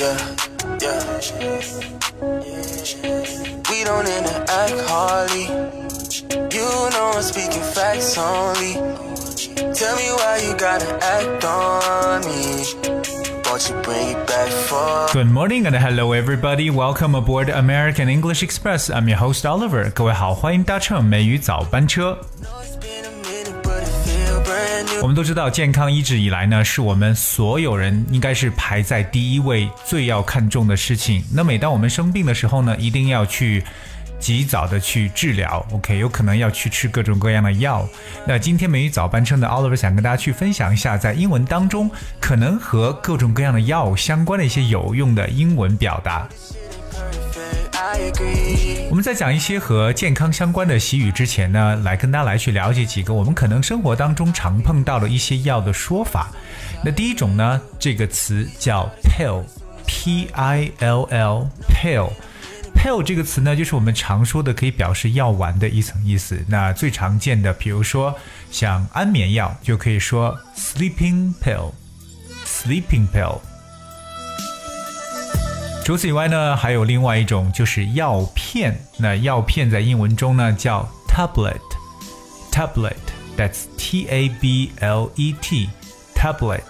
Yeah, yeah. We don't interact hardly. You know I'm speaking facts only. Tell me why you gotta act on me. Won't you bring it back for Good morning and hello everybody. Welcome aboard American English Express. I'm your host Oliver. 各位好，欢迎搭乘美语早班车。 我们都知道，健康一直以来呢，是我们所有人应该是排在第一位、最要看重的事情。那每当我们生病的时候呢，一定要去及早的去治疗。OK，有可能要去吃各种各样的药。那今天美语早班车的 Oliver 想跟大家去分享一下，在英文当中可能和各种各样的药相关的一些有用的英文表达。我们在讲一些和健康相关的习语之前呢，来跟大家来去了解几个我们可能生活当中常碰到的一些药的说法。那第一种呢，这个词叫 pill，p i l l，pill。pill 这个词呢，就是我们常说的可以表示药丸的一层意思。那最常见的，比如说像安眠药，就可以说 sleeping pill，sleeping pill。除此以外呢，还有另外一种就是药片。那药片在英文中呢叫 tablet，tablet，that's T A B L E T，tablet。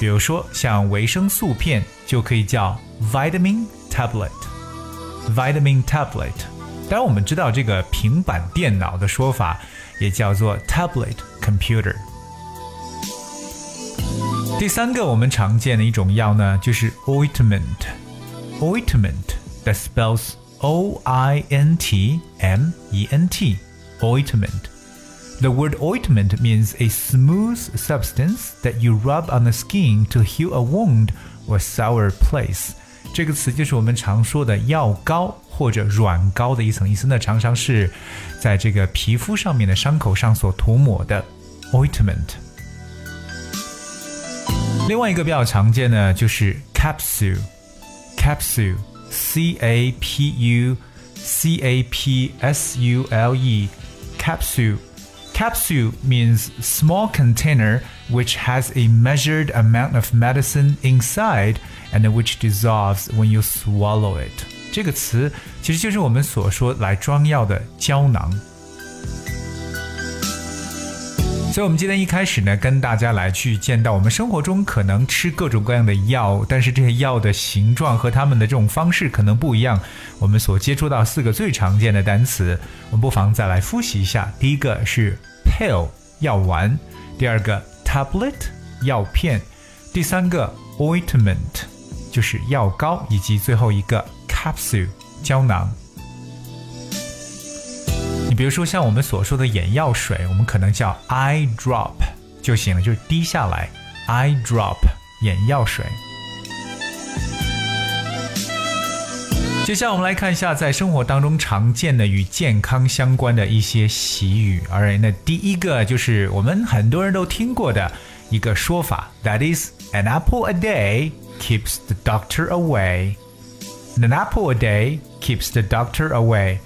比如说像维生素片就可以叫 vitamin tablet，vitamin tablet。当然我们知道这个平板电脑的说法也叫做 tablet computer。第三个我们常见的一种药呢，就是 ointment。ointment that spells O I N T M E N T. Ointment. The word ointment means a smooth substance that you rub on the skin to heal a wound or sour place. 这个词就是我们常说的药膏或者软膏的一层意思，那常常是在这个皮肤上面的伤口上所涂抹的 ointment。 另外一个比较常见的就是 capsule，capsule，c a p u c a p s u l e，capsule。Capsule means small container which has a measured amount of medicine inside and which dissolves when you swallow it. 这个词其实就是我们所说来装药的胶囊。 所以，我们今天一开始呢，跟大家来去见到我们生活中可能吃各种各样的药，但是这些药的形状和它们的这种方式可能不一样。我们所接触到四个最常见的单词，我们不妨再来复习一下。第一个是 pill 药丸，第二个 tablet 药片，第三个 ointment 就是药膏，以及最后一个 capsule 胶囊。比如说像我们所说的眼药水，我们可能叫 eye drop 就行了，就是滴下来 eye drop 眼药水。接下来我们来看一下在生活当中常见的与健康相关的一些习语。哎那第一个就是我们很多人都听过的一个说法，That is an apple a day keeps the doctor away. An apple a day keeps the doctor away.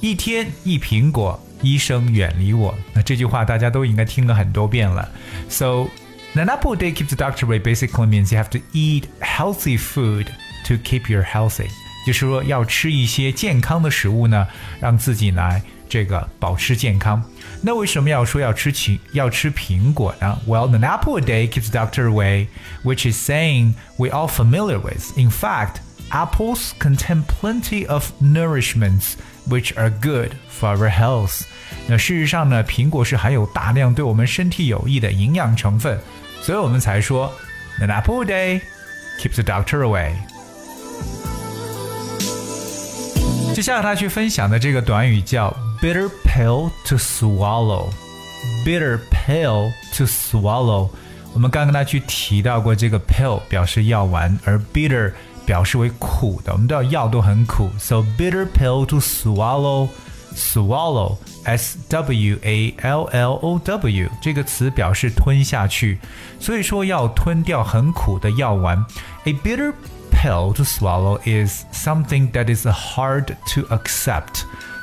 一天一苹果，医生远离我。那这句话大家都应该听了很多遍了。So an apple a day keeps the doctor away basically means you have to eat healthy food to keep you healthy。就是说要吃一些健康的食物呢，让自己来这个保持健康。那为什么要说要吃苹要吃苹果呢？Well, an apple a day keeps the doctor away, which is saying we all familiar with. In fact, apples contain plenty of nourishments which are good for our health. 那事实上呢，苹果是含有大量对我们身体有益的营养成分，所以我们才说 an apple a day keeps the doctor away. 接下来他去分享的这个短语叫 bitter pill to swallow。bitter pill to swallow。我们刚跟他去提到过，这个 pill 表示药丸，而 bitter 表示为苦的。我们知道药都很苦，so bitter pill to swallow。swallow s w a l l o w 这个词表示吞下去，所以说要吞掉很苦的药丸。A bitter pill to swallow is something that is hard to accept.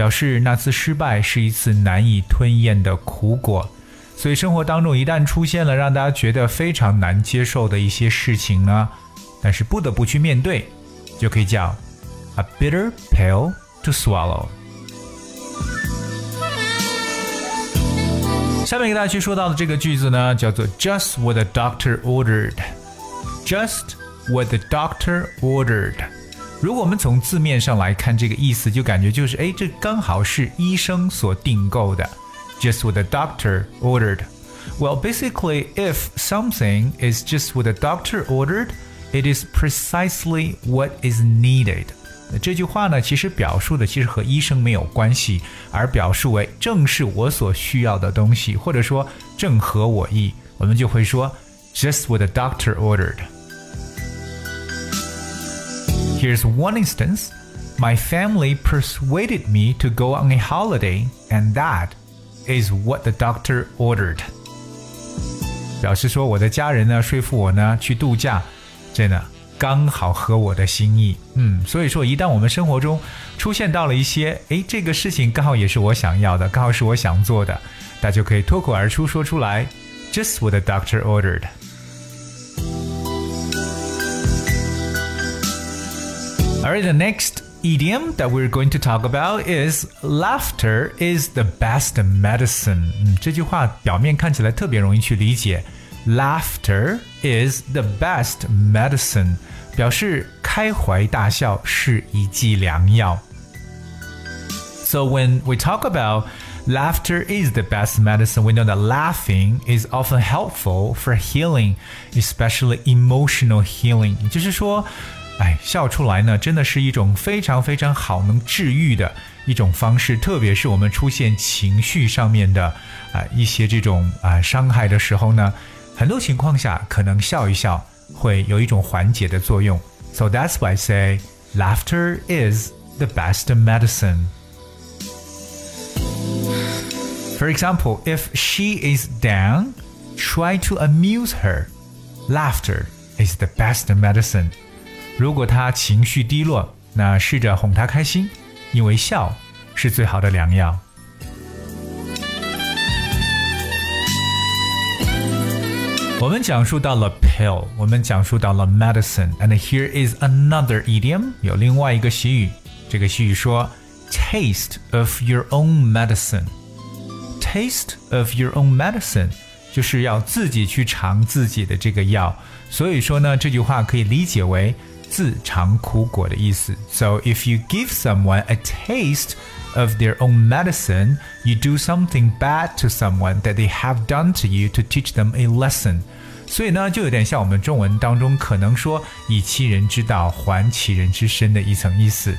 表示那次失败是一次难以吞咽的苦果。所以生活当中一旦出现了让大家觉得非常难接受的一些事情呢，但是不得不去面对，就可以叫 a bitter pill to swallow。下面给大家去说到的这个句子呢，叫做 "Just what the doctor ordered." Just what the doctor ordered. 如果我们从字面上来看这个意思，就感觉就是哎，这刚好是医生所订购的。Just what the doctor ordered. Well, basically, if something is just what the doctor ordered, it is precisely what is needed. 这句话呢，其实表述的其实和医生没有关系，而表述为正是我所需要的东西，或者说正合我意，我们就会说 just what the doctor ordered。Here's one instance. My family persuaded me to go on a holiday, and that is what the doctor ordered. 表示说我的家人呢说服我呢去度假，真的刚好合我的心意。嗯，所以说一旦我们生活中出现到了一些，诶，这个事情刚好也是我想要的，刚好是我想做的，大家就可以脱口而出说出来，Just what the doctor ordered。 Alright, the next idiom that we're going to talk about is laughter is the best medicine。嗯，这句话表面看起来特别容易去理解。Laughter is the best medicine，表示开怀大笑是一剂良药。So when we talk about laughter is the best medicine, we know that laughing is often helpful for healing, especially emotional healing。也就是说。 哎，笑出来呢，真的是一种非常非常好能治愈的一种方式，特别是我们出现情绪上面的啊一些这种啊伤害的时候呢，很多情况下可能笑一笑会有一种缓解的作用。So that's why I say laughter is the best medicine. For example, if she is down, try to amuse her. Laughter is the best medicine. 如果他情绪低落，那试着哄他开心，因为笑是最好的良药。我们讲述到了 pill，我们讲述到了 medicine，and here is another idiom，有另外一个习语。这个习语说，taste of your own medicine。taste of your own medicine 就是要自己去尝自己的这个药。所以说呢，这句话可以理解为。自尝苦果的意思。So if you give someone a taste of their own medicine, you do something bad to someone that they have done to you to teach them a lesson. 所以呢，就有点像我们中文当中可能说“以其人之道还其人之身”的一层意思。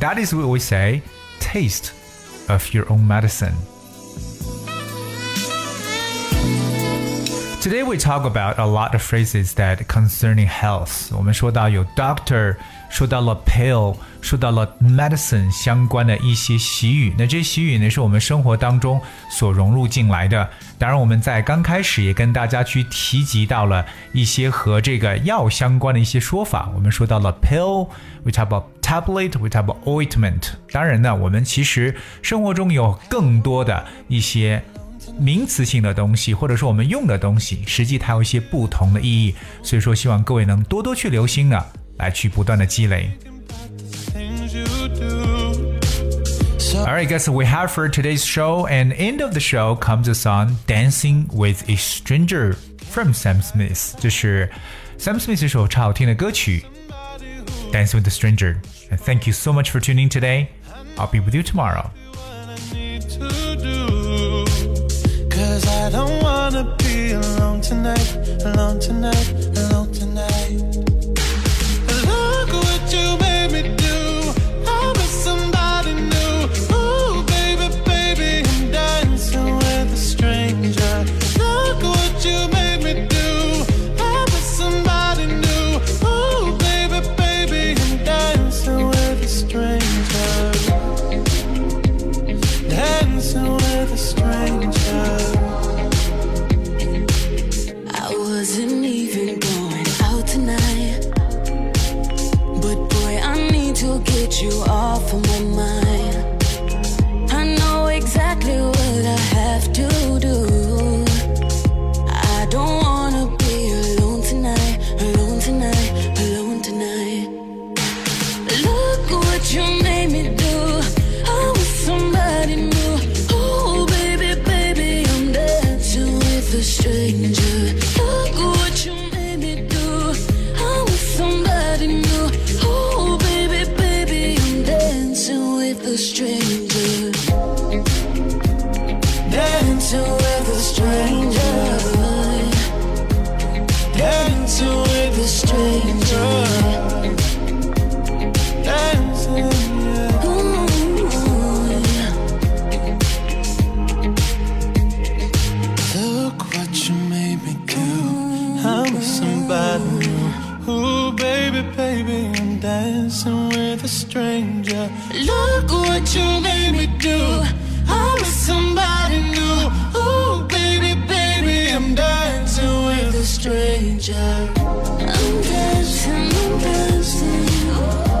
That is what we say, taste of your own medicine. Today we talk about a lot of phrases that concerning health. 我们说到有 doctor，说到了 pill，说到了 medicine 相关的一些习语。那这些习语呢，是我们生活当中所融入进来的。当然，我们在刚开始也跟大家去提及到了一些和这个药相关的一些说法。我们说到了 pill，we talk about tablet，we talk about ointment。当然呢，我们其实生活中有更多的一些。 名词性的东西，或者说我们用的东西，实际它有一些不同的意义。所以说，希望各位能多多去留心呢，来去不断的积累。Alright, guys, we have for today's show, and end of the show comes a song "Dancing with a Stranger" from Sam Smith. 这是 Sam Smith 一首超好听的歌曲，"Dancing with a Stranger." And thank you so much for tuning today. I'll be with you tomorrow. Wanna be alone tonight, alone tonight, alone tonight. stranger. I'm dancing, I'm destined.